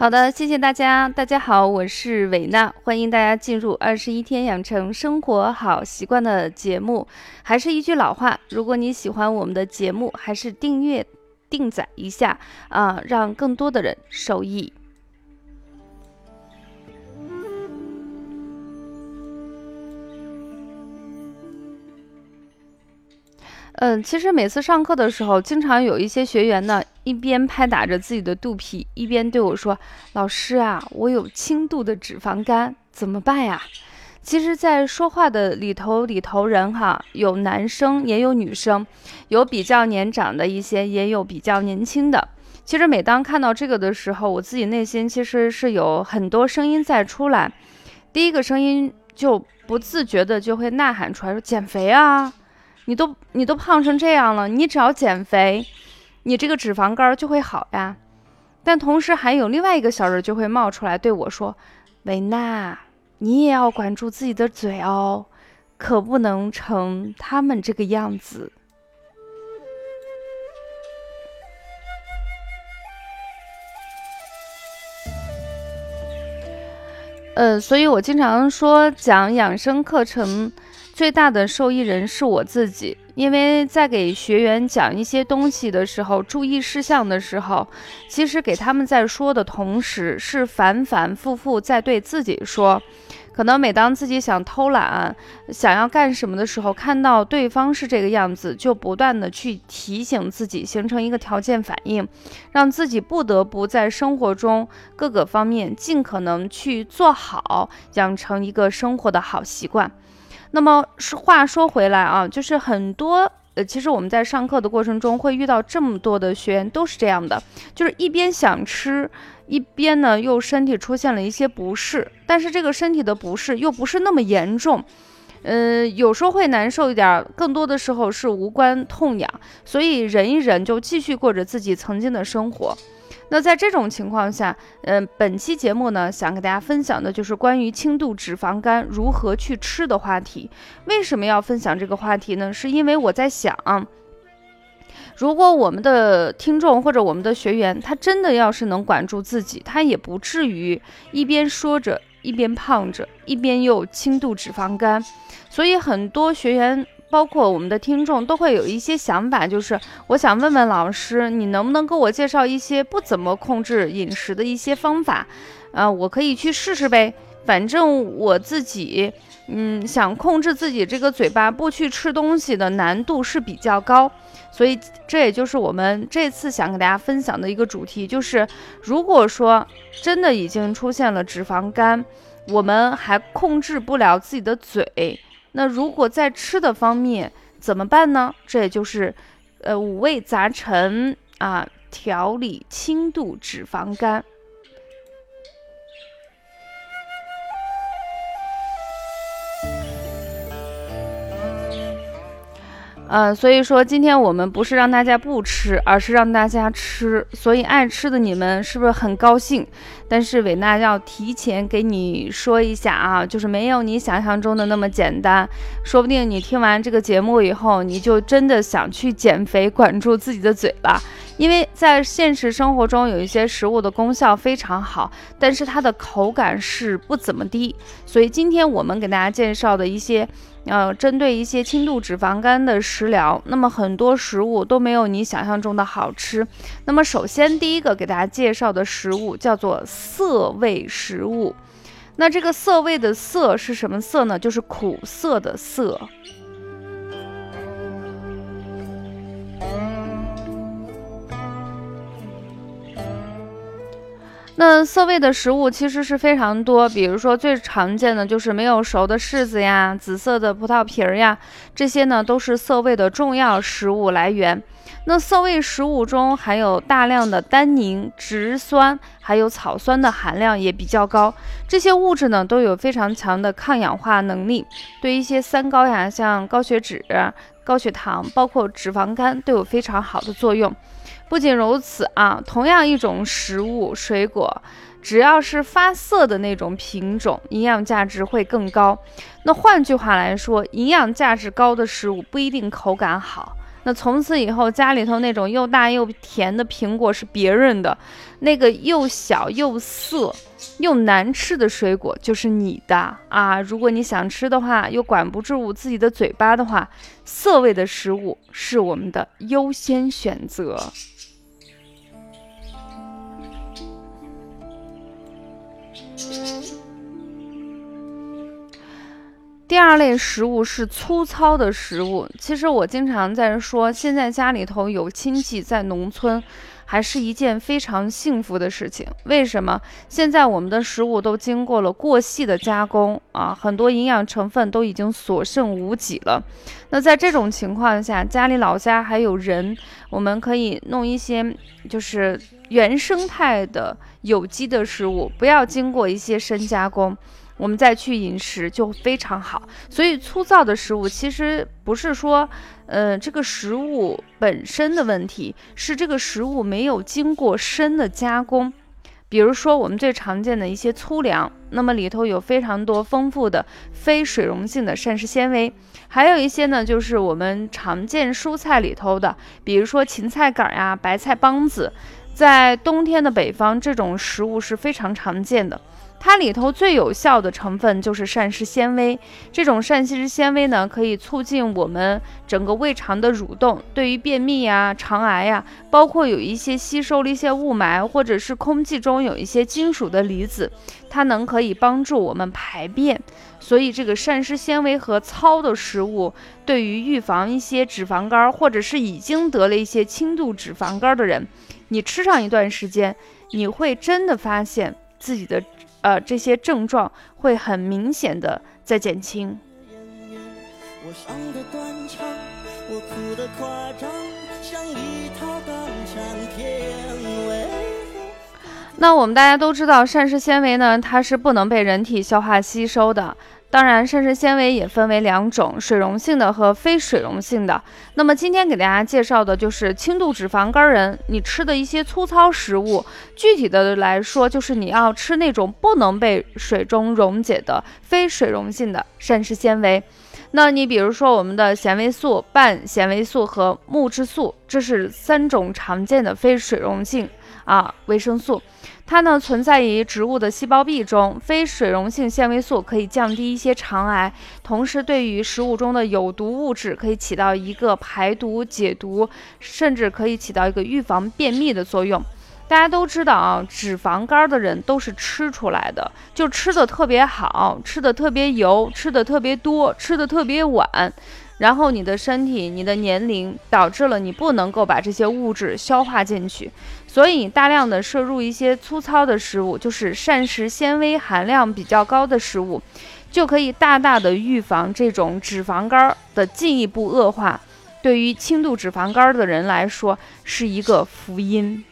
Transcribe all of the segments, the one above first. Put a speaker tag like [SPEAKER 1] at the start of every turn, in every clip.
[SPEAKER 1] 好的，谢谢大家。大家好，我是韦娜，欢迎大家进入二十一天养成生活好习惯的节目。还是一句老话，如果你喜欢我们的节目，还是订阅、订载一下啊，让更多的人受益。嗯，其实每次上课的时候，经常有一些学员呢，一边拍打着自己的肚皮，一边对我说：“老师啊，我有轻度的脂肪肝，怎么办呀？”其实，在说话的里头里头人哈，有男生也有女生，有比较年长的一些，也有比较年轻的。其实每当看到这个的时候，我自己内心其实是有很多声音在出来。第一个声音就不自觉的就会呐喊出来，说：“减肥啊！”你都你都胖成这样了，你只要减肥，你这个脂肪肝就会好呀。但同时还有另外一个小人就会冒出来对我说：“维娜，你也要管住自己的嘴哦，可不能成他们这个样子。”呃，所以我经常说讲养生课程。最大的受益人是我自己，因为在给学员讲一些东西的时候，注意事项的时候，其实给他们在说的同时，是反反复复在对自己说。可能每当自己想偷懒、想要干什么的时候，看到对方是这个样子，就不断的去提醒自己，形成一个条件反应，让自己不得不在生活中各个方面尽可能去做好，养成一个生活的好习惯。那么是话说回来啊，就是很多呃，其实我们在上课的过程中会遇到这么多的学员都是这样的，就是一边想吃，一边呢又身体出现了一些不适，但是这个身体的不适又不是那么严重，呃，有时候会难受一点，更多的时候是无关痛痒，所以忍一忍就继续过着自己曾经的生活。那在这种情况下，嗯，本期节目呢，想给大家分享的就是关于轻度脂肪肝如何去吃的话题。为什么要分享这个话题呢？是因为我在想，如果我们的听众或者我们的学员，他真的要是能管住自己，他也不至于一边说着一边胖着，一边又轻度脂肪肝。所以很多学员。包括我们的听众都会有一些想法，就是我想问问老师，你能不能给我介绍一些不怎么控制饮食的一些方法？啊，我可以去试试呗。反正我自己，嗯，想控制自己这个嘴巴不去吃东西的难度是比较高，所以这也就是我们这次想给大家分享的一个主题，就是如果说真的已经出现了脂肪肝，我们还控制不了自己的嘴。那如果在吃的方面怎么办呢？这也就是，呃，五味杂陈啊，调理轻度脂肪肝。呃，所以说今天我们不是让大家不吃，而是让大家吃。所以爱吃的你们是不是很高兴？但是伟娜要提前给你说一下啊，就是没有你想象中的那么简单。说不定你听完这个节目以后，你就真的想去减肥，管住自己的嘴巴。因为在现实生活中，有一些食物的功效非常好，但是它的口感是不怎么地。所以今天我们给大家介绍的一些。呃，针对一些轻度脂肪肝的食疗，那么很多食物都没有你想象中的好吃。那么首先第一个给大家介绍的食物叫做涩味食物。那这个涩味的涩是什么涩呢？就是苦涩的涩。那涩味的食物其实是非常多，比如说最常见的就是没有熟的柿子呀、紫色的葡萄皮儿呀，这些呢都是涩味的重要食物来源。那涩味食物中含有大量的单宁、植酸，还有草酸的含量也比较高，这些物质呢都有非常强的抗氧化能力，对一些三高呀，像高血脂、高血糖，包括脂肪肝都有非常好的作用。不仅如此啊，同样一种食物水果，只要是发涩的那种品种，营养价值会更高。那换句话来说，营养价值高的食物不一定口感好那从此以后，家里头那种又大又甜的苹果是别人的，那个又小又涩又难吃的水果就是你的啊！如果你想吃的话，又管不住自己的嘴巴的话，涩味的食物是我们的优先选择。第二类食物是粗糙的食物。其实我经常在说，现在家里头有亲戚在农村，还是一件非常幸福的事情。为什么？现在我们的食物都经过了过细的加工啊，很多营养成分都已经所剩无几了。那在这种情况下，家里老家还有人，我们可以弄一些就是原生态的有机的食物，不要经过一些深加工。我们再去饮食就非常好，所以粗糙的食物其实不是说，呃，这个食物本身的问题，是这个食物没有经过深的加工。比如说我们最常见的一些粗粮，那么里头有非常多丰富的非水溶性的膳食纤维，还有一些呢，就是我们常见蔬菜里头的，比如说芹菜杆呀、白菜帮子，在冬天的北方，这种食物是非常常见的。它里头最有效的成分就是膳食纤维，这种膳食纤维呢，可以促进我们整个胃肠的蠕动，对于便秘呀、肠癌呀，包括有一些吸收了一些雾霾，或者是空气中有一些金属的离子，它能可以帮助我们排便。所以这个膳食纤维和糙的食物，对于预防一些脂肪肝，或者是已经得了一些轻度脂肪肝的人，你吃上一段时间，你会真的发现自己的。呃，这些症状会很明显的在减轻。那我们大家都知道，膳食纤维呢，它是不能被人体消化吸收的。当然，膳食纤维也分为两种，水溶性的和非水溶性的。那么今天给大家介绍的就是轻度脂肪肝人，你吃的一些粗糙食物。具体的来说，就是你要吃那种不能被水中溶解的非水溶性的膳食纤维。那你比如说我们的纤维素、半纤维素和木质素，这是三种常见的非水溶性啊维生素。它呢存在于植物的细胞壁中，非水溶性纤维素可以降低一些肠癌，同时对于食物中的有毒物质可以起到一个排毒解毒，甚至可以起到一个预防便秘的作用。大家都知道啊，脂肪肝的人都是吃出来的，就吃的特别好，吃的特别油，吃的特别多，吃的特别晚。然后你的身体、你的年龄导致了你不能够把这些物质消化进去，所以大量的摄入一些粗糙的食物，就是膳食纤维含量比较高的食物，就可以大大的预防这种脂肪肝的进一步恶化。对于轻度脂肪肝的人来说，是一个福音。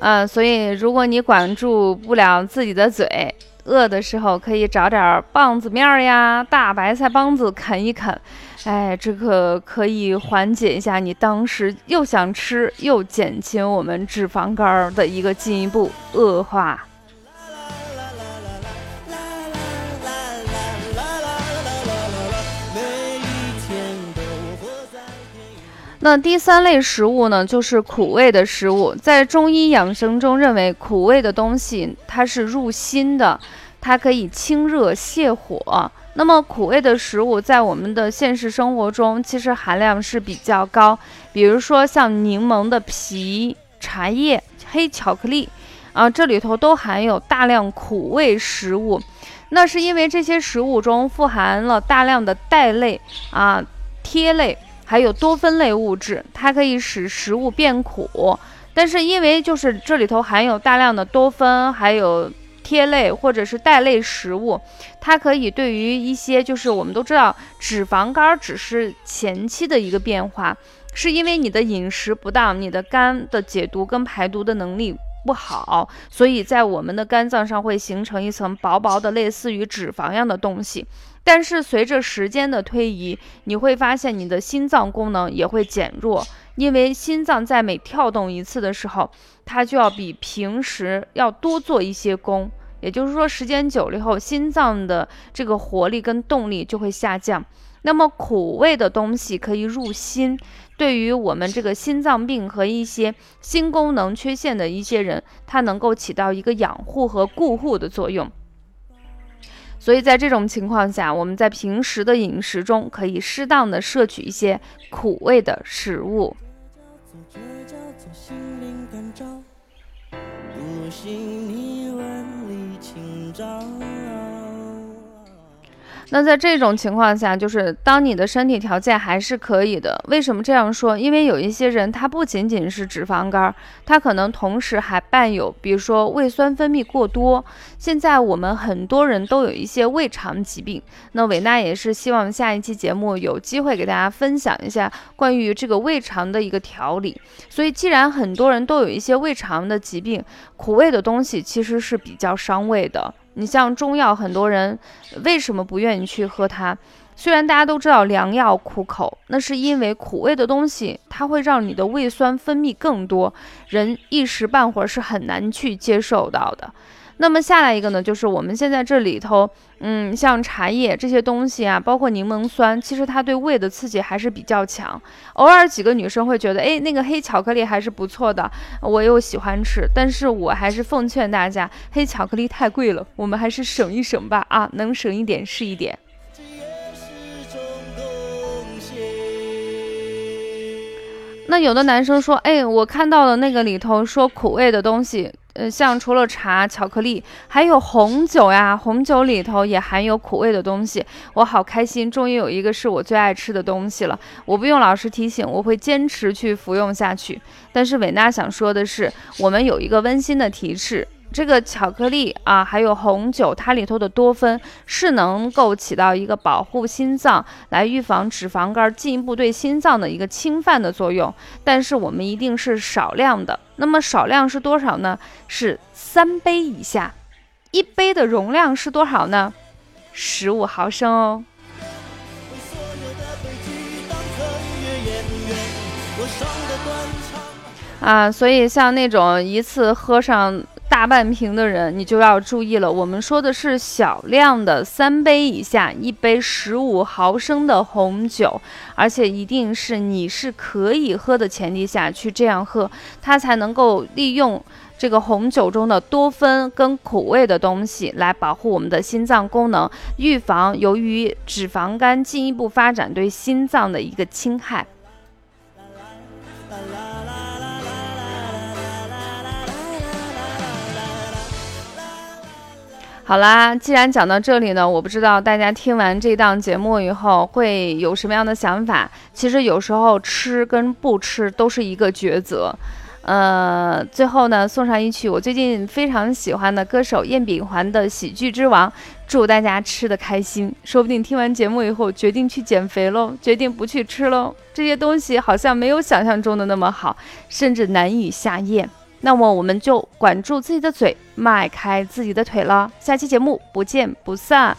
[SPEAKER 1] 嗯，所以如果你管住不了自己的嘴，饿的时候可以找点棒子面呀、大白菜帮子啃一啃，哎，这个可以缓解一下你当时又想吃又减轻我们脂肪肝的一个进一步恶化。那第三类食物呢，就是苦味的食物。在中医养生中，认为苦味的东西它是入心的，它可以清热泻火。那么苦味的食物在我们的现实生活中，其实含量是比较高。比如说像柠檬的皮、茶叶、黑巧克力啊，这里头都含有大量苦味食物。那是因为这些食物中富含了大量的苷类啊、萜类。还有多酚类物质，它可以使食物变苦，但是因为就是这里头含有大量的多酚，还有萜类或者是带类食物，它可以对于一些就是我们都知道脂肪肝只是前期的一个变化，是因为你的饮食不当，你的肝的解毒跟排毒的能力不好，所以在我们的肝脏上会形成一层薄薄的类似于脂肪样的东西。但是随着时间的推移，你会发现你的心脏功能也会减弱，因为心脏在每跳动一次的时候，它就要比平时要多做一些功，也就是说，时间久了以后，心脏的这个活力跟动力就会下降。那么苦味的东西可以入心，对于我们这个心脏病和一些心功能缺陷的一些人，它能够起到一个养护和固护的作用。所以在这种情况下，我们在平时的饮食中可以适当的摄取一些苦味的食物。那在这种情况下，就是当你的身体条件还是可以的。为什么这样说？因为有一些人，他不仅仅是脂肪肝，他可能同时还伴有，比如说胃酸分泌过多。现在我们很多人都有一些胃肠疾病。那伟娜也是希望下一期节目有机会给大家分享一下关于这个胃肠的一个调理。所以，既然很多人都有一些胃肠的疾病，苦味的东西其实是比较伤胃的。你像中药，很多人为什么不愿意去喝它？虽然大家都知道良药苦口，那是因为苦味的东西，它会让你的胃酸分泌更多，人一时半会儿是很难去接受到的。那么下来一个呢，就是我们现在这里头，嗯，像茶叶这些东西啊，包括柠檬酸，其实它对胃的刺激还是比较强。偶尔几个女生会觉得，哎，那个黑巧克力还是不错的，我又喜欢吃。但是我还是奉劝大家，黑巧克力太贵了，我们还是省一省吧。啊，能省一点是一点。那有的男生说，哎，我看到了那个里头说苦味的东西。呃，像除了茶、巧克力，还有红酒呀，红酒里头也含有苦味的东西。我好开心，终于有一个是我最爱吃的东西了。我不用老师提醒，我会坚持去服用下去。但是伟娜想说的是，我们有一个温馨的提示。这个巧克力啊，还有红酒，它里头的多酚是能够起到一个保护心脏、来预防脂肪肝、进一步对心脏的一个侵犯的作用。但是我们一定是少量的。那么少量是多少呢？是三杯以下。一杯的容量是多少呢？十五毫升哦。啊，所以像那种一次喝上。大半瓶的人，你就要注意了。我们说的是小量的，三杯以下，一杯十五毫升的红酒，而且一定是你是可以喝的前提下去这样喝，它才能够利用这个红酒中的多酚跟苦味的东西来保护我们的心脏功能，预防由于脂肪肝进一步发展对心脏的一个侵害。好啦，既然讲到这里呢，我不知道大家听完这档节目以后会有什么样的想法。其实有时候吃跟不吃都是一个抉择。呃，最后呢，送上一曲我最近非常喜欢的歌手燕秉环的《喜剧之王》，祝大家吃的开心。说不定听完节目以后决定去减肥喽，决定不去吃喽。这些东西好像没有想象中的那么好，甚至难以下咽。那么我们就管住自己的嘴，迈开自己的腿了。下期节目不见不散。